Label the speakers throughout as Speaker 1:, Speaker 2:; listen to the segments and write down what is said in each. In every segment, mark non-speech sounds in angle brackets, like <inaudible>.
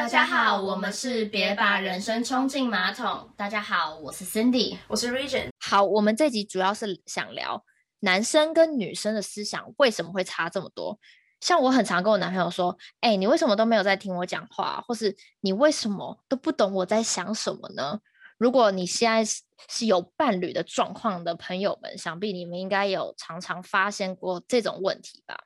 Speaker 1: 大家好，我们是别把人生冲进马桶。大家好，我是 Cindy，
Speaker 2: 我是 Region。
Speaker 3: 好，我们这集主要是想聊男生跟女生的思想为什么会差这么多。像我很常跟我男朋友说：“哎，你为什么都没有在听我讲话？或是你为什么都不懂我在想什么呢？”如果你现在是是有伴侣的状况的朋友们，想必你们应该有常常发现过这种问题吧？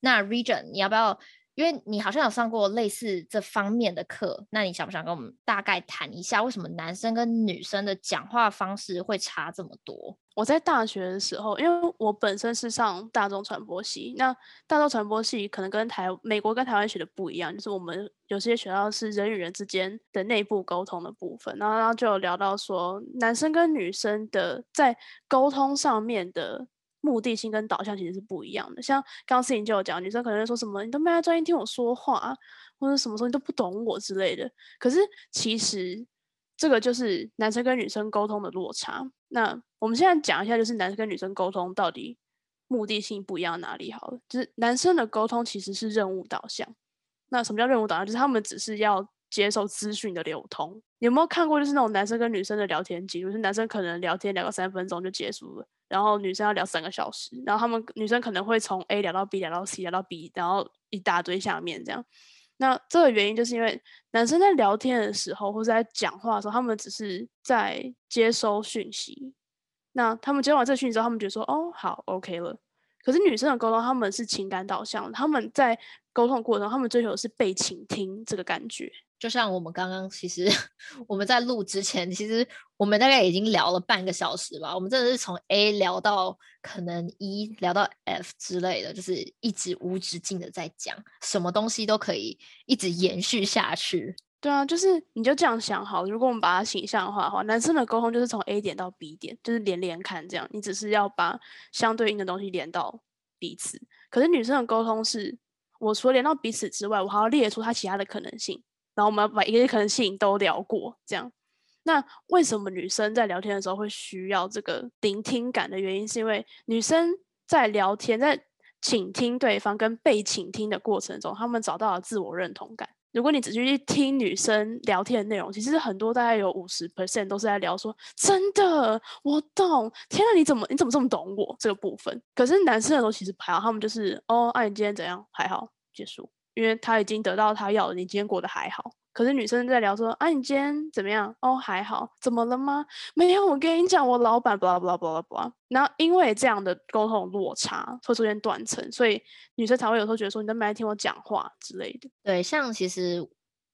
Speaker 3: 那 Region，你要不要？因为你好像有上过类似这方面的课，那你想不想跟我们大概谈一下，为什么男生跟女生的讲话方式会差这么多？
Speaker 2: 我在大学的时候，因为我本身是上大众传播系，那大众传播系可能跟台美国跟台湾学的不一样，就是我们有些学校是人与人之间的内部沟通的部分，然后然后就有聊到说，男生跟女生的在沟通上面的。目的性跟导向其实是不一样的。像刚刚思颖就有讲，女生可能说什么“你都没在专心听我说话”，或者什么时候你都不懂我之类的。可是其实这个就是男生跟女生沟通的落差。那我们现在讲一下，就是男生跟女生沟通到底目的性不一样哪里好了。就是男生的沟通其实是任务导向。那什么叫任务导向？就是他们只是要接受资讯的流通。有没有看过就是那种男生跟女生的聊天记录？是男生可能聊天聊个三分钟就结束了。然后女生要聊三个小时，然后他们女生可能会从 A 聊到 B，聊到 C，聊到 B，然后一大堆下面这样。那这个原因就是因为男生在聊天的时候或者在讲话的时候，他们只是在接收讯息。那他们接完这讯息之后，他们觉得说哦好 OK 了。可是女生的沟通，他们是情感导向，他们在沟通过程中，他们追求的是被倾听这个感觉。
Speaker 3: 就像我们刚刚，其实 <laughs> 我们在录之前，其实我们大概已经聊了半个小时吧。我们真的是从 A 聊到可能 E，聊到 F 之类的，就是一直无止境的在讲，什么东西都可以一直延续下去。
Speaker 2: 对啊，就是你就这样想好，如果我们把它形象化的话，男生的沟通就是从 A 点到 B 点，就是连连看这样，你只是要把相对应的东西连到彼此。可是女生的沟通是，我除了连到彼此之外，我还要列出它其他的可能性。然后我们把一个可能性都聊过，这样。那为什么女生在聊天的时候会需要这个聆听感的原因，是因为女生在聊天、在倾听对方跟被倾听的过程中，他们找到了自我认同感。如果你仔细去听女生聊天的内容，其实很多大概有五十 percent 都是在聊说真的，我懂。天啊，你怎么你怎么这么懂我这个部分？可是男生的时候其实还好，他们就是哦，那你今天怎样？还好，结束。因为他已经得到他要的，你今天过得还好。可是女生在聊说啊，你今天怎么样？哦，还好。怎么了吗？没有。我跟你讲，我老板，blah blah blah blah blah。然后因为这样的沟通落差会出现断层，所以女生才会有时候觉得说，你都没来听我讲话之类的。
Speaker 3: 对，像其实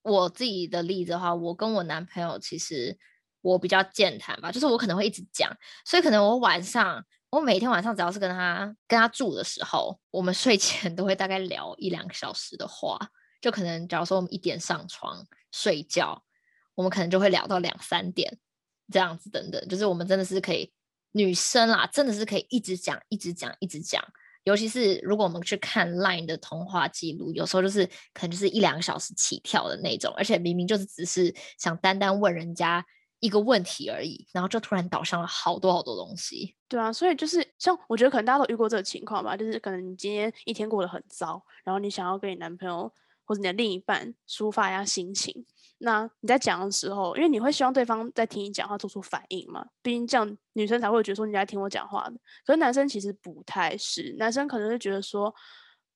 Speaker 3: 我自己的例子的话，我跟我男朋友其实我比较健谈吧，就是我可能会一直讲，所以可能我晚上。我每天晚上只要是跟他跟他住的时候，我们睡前都会大概聊一两个小时的话，就可能假如说我们一点上床睡觉，我们可能就会聊到两三点这样子等等，就是我们真的是可以女生啦，真的是可以一直讲一直讲一直讲，尤其是如果我们去看 LINE 的通话记录，有时候就是可能就是一两个小时起跳的那种，而且明明就是只是想单单问人家。一个问题而已，然后就突然导向了好多好多东西。
Speaker 2: 对啊，所以就是像我觉得可能大家都遇过这个情况吧，就是可能你今天一天过得很糟，然后你想要跟你男朋友或者你的另一半抒发一下心情，那你在讲的时候，因为你会希望对方在听你讲话做出反应嘛，毕竟这样女生才会觉得说你在听我讲话的。可是男生其实不太是，男生可能会觉得说。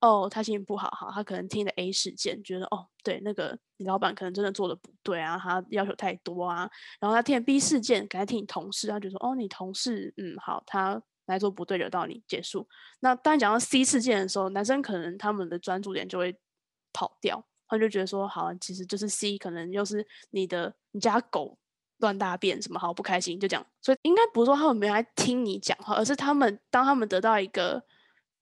Speaker 2: 哦，他心情不好哈，他可能听了 A 事件，觉得哦，对，那个你老板可能真的做的不对啊，他要求太多啊。然后他听了 B 事件，赶快听你同事，他就说哦，你同事嗯好，他来做不对惹到你，结束。那当讲到 C 事件的时候，男生可能他们的专注点就会跑掉，他就觉得说好，其实就是 C，可能又是你的你家狗乱大便什么，好不开心，就这样。所以应该不是说他们没来听你讲话，而是他们当他们得到一个。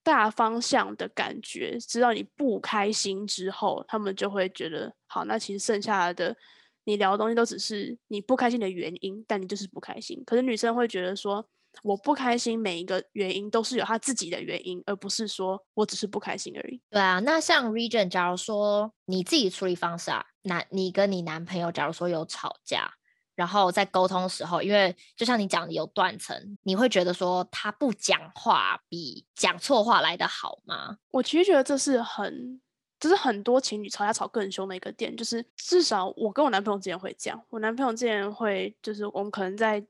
Speaker 2: 大方向的感觉，知道你不开心之后，他们就会觉得好。那其实剩下的你聊的东西都只是你不开心的原因，但你就是不开心。可是女生会觉得说，我不开心，每一个原因都是有他自己的原因，而不是说我只是不开心而已。
Speaker 3: 对啊，那像 Region，假如说你自己处理方式啊，男你跟你男朋友，假如说有吵架。然后在沟通的时候，因为就像你讲的有断层，你会觉得说他不讲话比讲错话来的好吗？
Speaker 2: 我其实觉得这是很这是很多情侣吵架吵更凶的一个点，就是至少我跟我男朋友之间会这样，我男朋友之前会就是我们可能在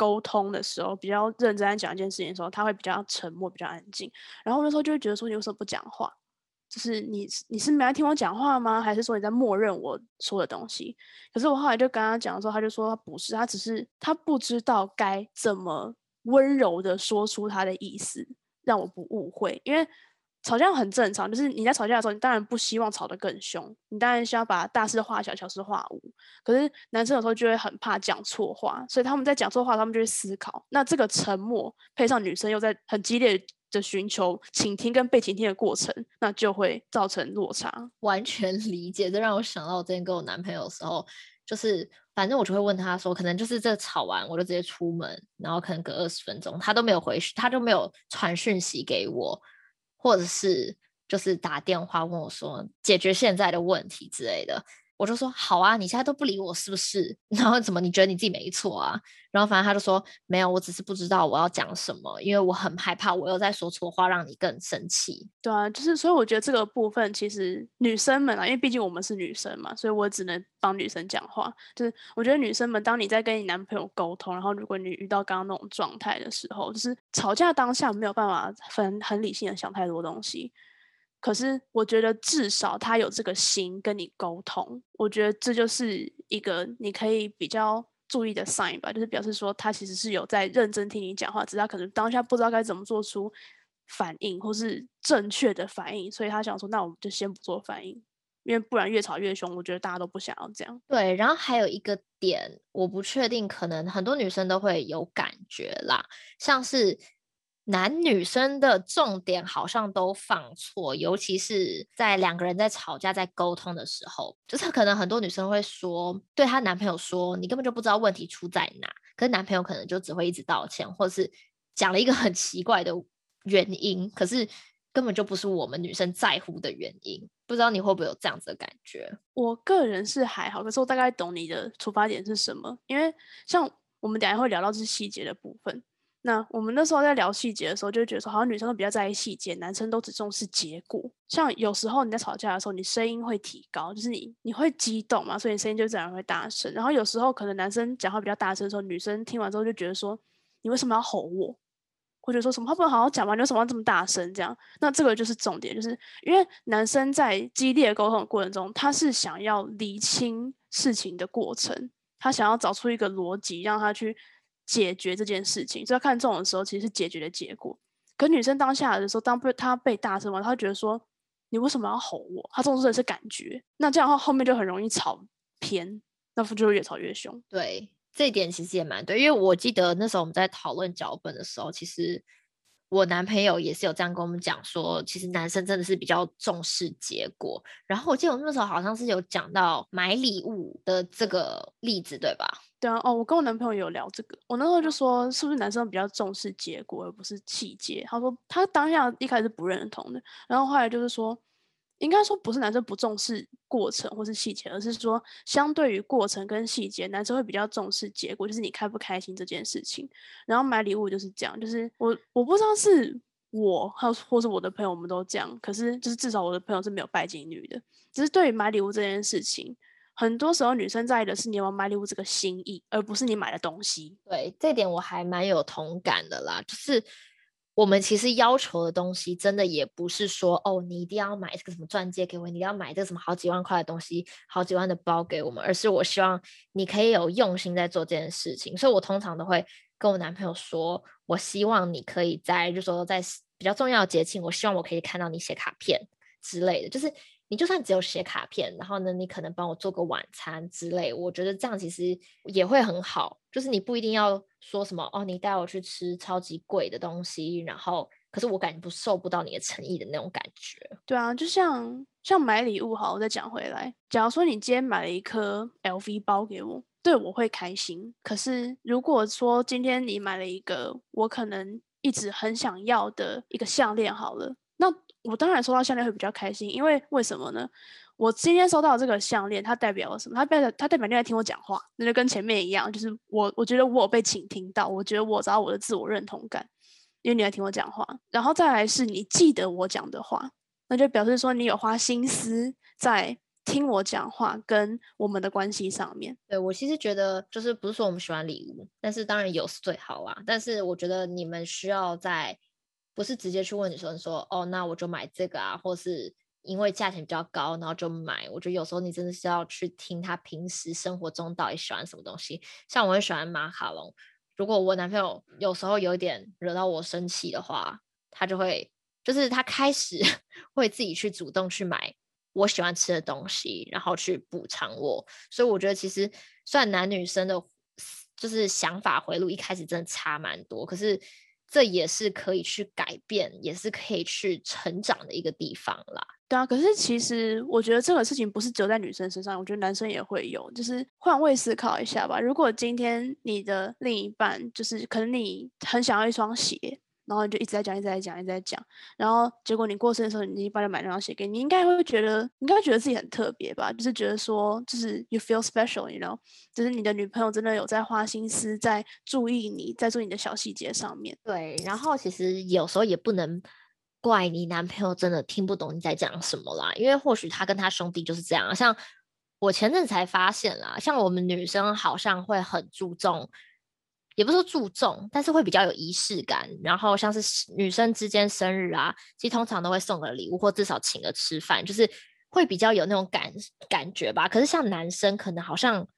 Speaker 2: 沟通的时候比较认真在讲一件事情的时候，他会比较沉默，比较安静，然后那时候就会觉得说你为什么不讲话？就是你你是没来听我讲话吗？还是说你在默认我说的东西？可是我后来就跟他讲的时候，他就说他不是，他只是他不知道该怎么温柔的说出他的意思，让我不误会，因为。吵架很正常，就是你在吵架的时候，你当然不希望吵得更凶，你当然需要把大事化小，小事化无。可是男生有时候就会很怕讲错话，所以他们在讲错话，他们就会思考。那这个沉默配上女生又在很激烈的寻求倾听跟被倾听的过程，那就会造成落差。
Speaker 3: 完全理解，这让我想到我之前跟我男朋友的时候，就是反正我就会问他说，可能就是这吵完我就直接出门，然后可能隔二十分钟他都没有回，他都没有传讯息给我。或者是就是打电话问我说解决现在的问题之类的，我就说好啊，你现在都不理我是不是？<laughs> 然后怎么你觉得你自己没错啊？然后反正他就说没有，我只是不知道我要讲什么，因为我很害怕我又在说错话，让你更生气。
Speaker 2: 对啊，就是所以我觉得这个部分其实女生们啊，因为毕竟我们是女生嘛，所以我只能帮女生讲话。就是我觉得女生们，当你在跟你男朋友沟通，然后如果你遇到刚刚那种状态的时候，就是吵架当下没有办法很很理性的想太多东西。可是我觉得至少他有这个心跟你沟通，我觉得这就是一个你可以比较注意的 sign 吧，就是表示说他其实是有在认真听你讲话，只是他可能当下不知道该怎么做出反应或是正确的反应，所以他想说那我们就先不做反应，因为不然越吵越凶，我觉得大家都不想要这样。
Speaker 3: 对，然后还有一个点，我不确定，可能很多女生都会有感觉啦，像是。男女生的重点好像都放错，尤其是在两个人在吵架、在沟通的时候，就是可能很多女生会说，对她男朋友说：“你根本就不知道问题出在哪。”可是男朋友可能就只会一直道歉，或者是讲了一个很奇怪的原因，可是根本就不是我们女生在乎的原因。不知道你会不会有这样子的感觉？
Speaker 2: 我个人是还好，可是我大概懂你的出发点是什么，因为像我们等下会聊到这细节的部分。那我们那时候在聊细节的时候，就觉得说，好像女生都比较在意细节，男生都只重视结果。像有时候你在吵架的时候，你声音会提高，就是你你会激动嘛，所以你声音就自然会大声。然后有时候可能男生讲话比较大声的时候，女生听完之后就觉得说，你为什么要吼我？或者说什么他不能好好讲吗？你为什么要这么大声？这样，那这个就是重点，就是因为男生在激烈沟通的过程中，他是想要理清事情的过程，他想要找出一个逻辑，让他去。解决这件事情，所以看这种的时候，其实是解决的结果。可女生当下的时候，当被她被大声完，她觉得说：“你为什么要吼我？”她重视的是感觉。那这样的话，后面就很容易吵偏，那不就越吵越凶？
Speaker 3: 对，这一点其实也蛮对，因为我记得那时候我们在讨论脚本的时候，其实。我男朋友也是有这样跟我们讲说，其实男生真的是比较重视结果。然后我记得我那时候好像是有讲到买礼物的这个例子，对吧？
Speaker 2: 对啊，哦，我跟我男朋友有聊这个，我那时候就说，是不是男生比较重视结果而不是细节？他说他当下一开始不认同的，然后后来就是说。应该说不是男生不重视过程或是细节，而是说相对于过程跟细节，男生会比较重视结果，就是你开不开心这件事情。然后买礼物就是这样，就是我我不知道是我还有或是我的朋友，们都这样。可是就是至少我的朋友是没有拜金女的。只是对于买礼物这件事情，很多时候女生在意的是你有没有买礼物这个心意，而不是你买的东西。
Speaker 3: 对，这点我还蛮有同感的啦，就是。我们其实要求的东西，真的也不是说哦，你一定要买这个什么钻戒给我，你要买这个什么好几万块的东西，好几万的包给我们，而是我希望你可以有用心在做这件事情。所以我通常都会跟我男朋友说，我希望你可以在，就说在比较重要的节庆，我希望我可以看到你写卡片之类的，就是。你就算只有写卡片，然后呢，你可能帮我做个晚餐之类，我觉得这样其实也会很好。就是你不一定要说什么哦，你带我去吃超级贵的东西，然后可是我感觉不受不到你的诚意的那种感觉。
Speaker 2: 对啊，就像像买礼物好，我再讲回来，假如说你今天买了一颗 LV 包给我，对我会开心。可是如果说今天你买了一个我可能一直很想要的一个项链，好了，那。我当然收到项链会比较开心，因为为什么呢？我今天收到这个项链，它代表了什么？它代表它代表你在听我讲话，那就跟前面一样，就是我我觉得我有被倾听到，我觉得我找到我的自我认同感，因为你在听我讲话。然后再来是你记得我讲的话，那就表示说你有花心思在听我讲话跟我们的关系上面。
Speaker 3: 对我其实觉得，就是不是说我们喜欢礼物，但是当然有是最好啊。但是我觉得你们需要在，不是直接去问女生说，哦，那我就买这个啊，或是因为价钱比较高，然后就买。我觉得有时候你真的是要去听他平时生活中到底喜欢什么东西。像我很喜欢马卡龙，如果我男朋友有时候有点惹到我生气的话，他就会，就是他开始 <laughs> 会自己去主动去买我喜欢吃的东西，然后去补偿我。所以我觉得其实算男女生的，就是想法回路一开始真的差蛮多，可是这也是可以去改变，也是可以去成长的一个地方啦。
Speaker 2: 对啊，可是其实我觉得这个事情不是只有在女生身上，我觉得男生也会有。就是换位思考一下吧，如果今天你的另一半就是可能你很想要一双鞋。然后你就一直在讲，一直在讲，一直在讲。然后结果你过生的时候，你帮他买那双鞋给你，你应该会觉得，你应该觉得自己很特别吧？就是觉得说，就是 you feel special，you know，就是你的女朋友真的有在花心思，在注意你，在做你的小细节上面。
Speaker 3: 对，然后其实有时候也不能怪你男朋友真的听不懂你在讲什么啦，因为或许他跟他兄弟就是这样。像我前阵才发现啦，像我们女生好像会很注重。也不是说注重，但是会比较有仪式感。然后像是女生之间生日啊，其实通常都会送个礼物，或至少请个吃饭，就是会比较有那种感感觉吧。可是像男生可能好像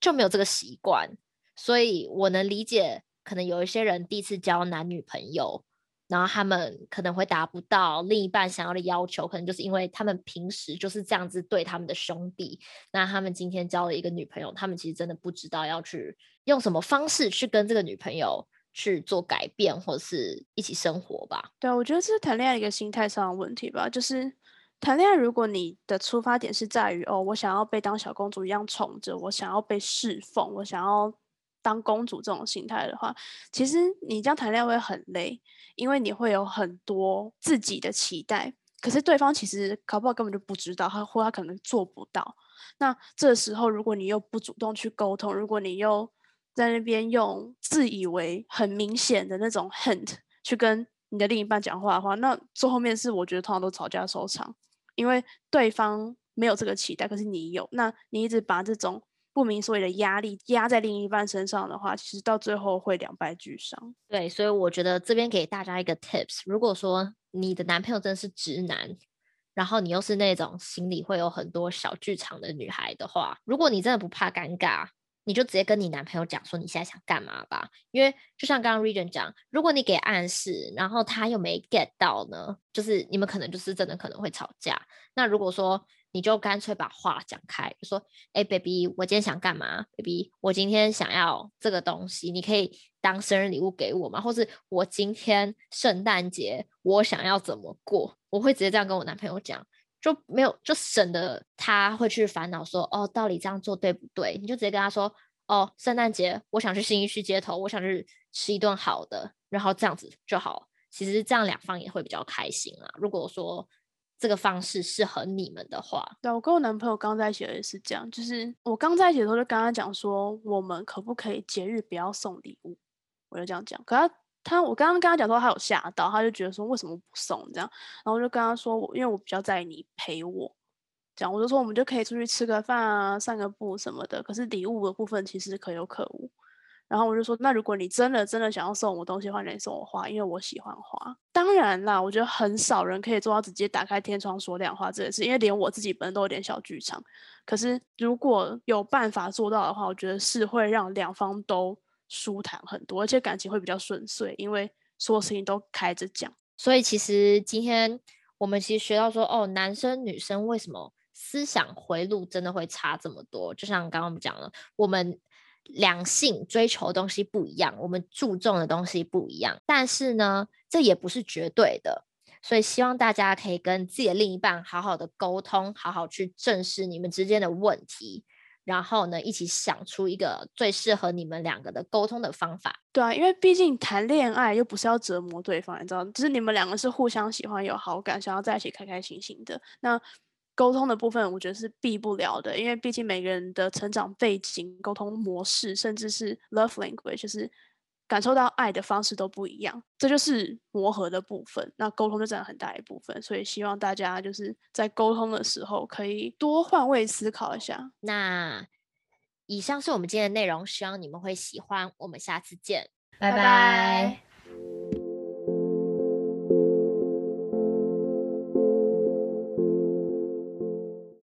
Speaker 3: 就没有这个习惯，所以我能理解，可能有一些人第一次交男女朋友。然后他们可能会达不到另一半想要的要求，可能就是因为他们平时就是这样子对他们的兄弟。那他们今天交了一个女朋友，他们其实真的不知道要去用什么方式去跟这个女朋友去做改变，或者是一起生活吧。
Speaker 2: 对，我觉得这是谈恋爱一个心态上的问题吧。就是谈恋爱，如果你的出发点是在于哦，我想要被当小公主一样宠着，我想要被侍奉，我想要。当公主这种心态的话，其实你这样谈恋爱会很累，因为你会有很多自己的期待，可是对方其实搞不好根本就不知道，他或他可能做不到。那这时候如果你又不主动去沟通，如果你又在那边用自以为很明显的那种 hint 去跟你的另一半讲话的话，那最后面是我觉得通常都吵架收场，因为对方没有这个期待，可是你有，那你一直把这种。不明所以的压力压在另一半身上的话，其实到最后会两败俱伤。
Speaker 3: 对，所以我觉得这边给大家一个 tips：如果说你的男朋友真的是直男，然后你又是那种心里会有很多小剧场的女孩的话，如果你真的不怕尴尬，你就直接跟你男朋友讲说你现在想干嘛吧。因为就像刚刚 Regan 讲，如果你给暗示，然后他又没 get 到呢，就是你们可能就是真的可能会吵架。那如果说你就干脆把话讲开，就说：“哎，baby，我今天想干嘛？baby，我今天想要这个东西，你可以当生日礼物给我吗？或是我今天圣诞节我想要怎么过？我会直接这样跟我男朋友讲，就没有就省得他会去烦恼说，哦，到底这样做对不对？你就直接跟他说，哦，圣诞节我想去新一区街头，我想去吃一顿好的，然后这样子就好。其实这样两方也会比较开心啊。如果说。这个方式适合你们的话，
Speaker 2: 对我跟我男朋友刚在一起也是这样，就是我刚在一起的时候就跟他讲说，我们可不可以节日不要送礼物？我就这样讲，可他他我刚刚跟他讲说，他有吓到，他就觉得说为什么不送这样，然后我就跟他说，我因为我比较在意你陪我，这样我就说我们就可以出去吃个饭啊，散个步什么的，可是礼物的部分其实可有可无。然后我就说，那如果你真的真的想要送我东西的话，你送我花，因为我喜欢花。当然啦，我觉得很少人可以做到直接打开天窗说亮话这件事，因为连我自己本身都有点小剧场。可是如果有办法做到的话，我觉得是会让两方都舒坦很多，而且感情会比较顺遂，因为所有事情都开着讲。
Speaker 3: 所以其实今天我们其实学到说，哦，男生女生为什么思想回路真的会差这么多？就像刚刚我们讲了，我们。两性追求的东西不一样，我们注重的东西不一样，但是呢，这也不是绝对的，所以希望大家可以跟自己的另一半好好的沟通，好好去正视你们之间的问题，然后呢，一起想出一个最适合你们两个的沟通的方法。
Speaker 2: 对啊，因为毕竟谈恋爱又不是要折磨对方，你知道，就是你们两个是互相喜欢、有好感，想要在一起开开心心的。那沟通的部分，我觉得是避不了的，因为毕竟每个人的成长背景、沟通模式，甚至是 love language，就是感受到爱的方式都不一样，这就是磨合的部分。那沟通就占了很大一部分，所以希望大家就是在沟通的时候可以多换位思考一下。
Speaker 3: 那以上是我们今天的内容，希望你们会喜欢。我们下次见，
Speaker 1: 拜拜。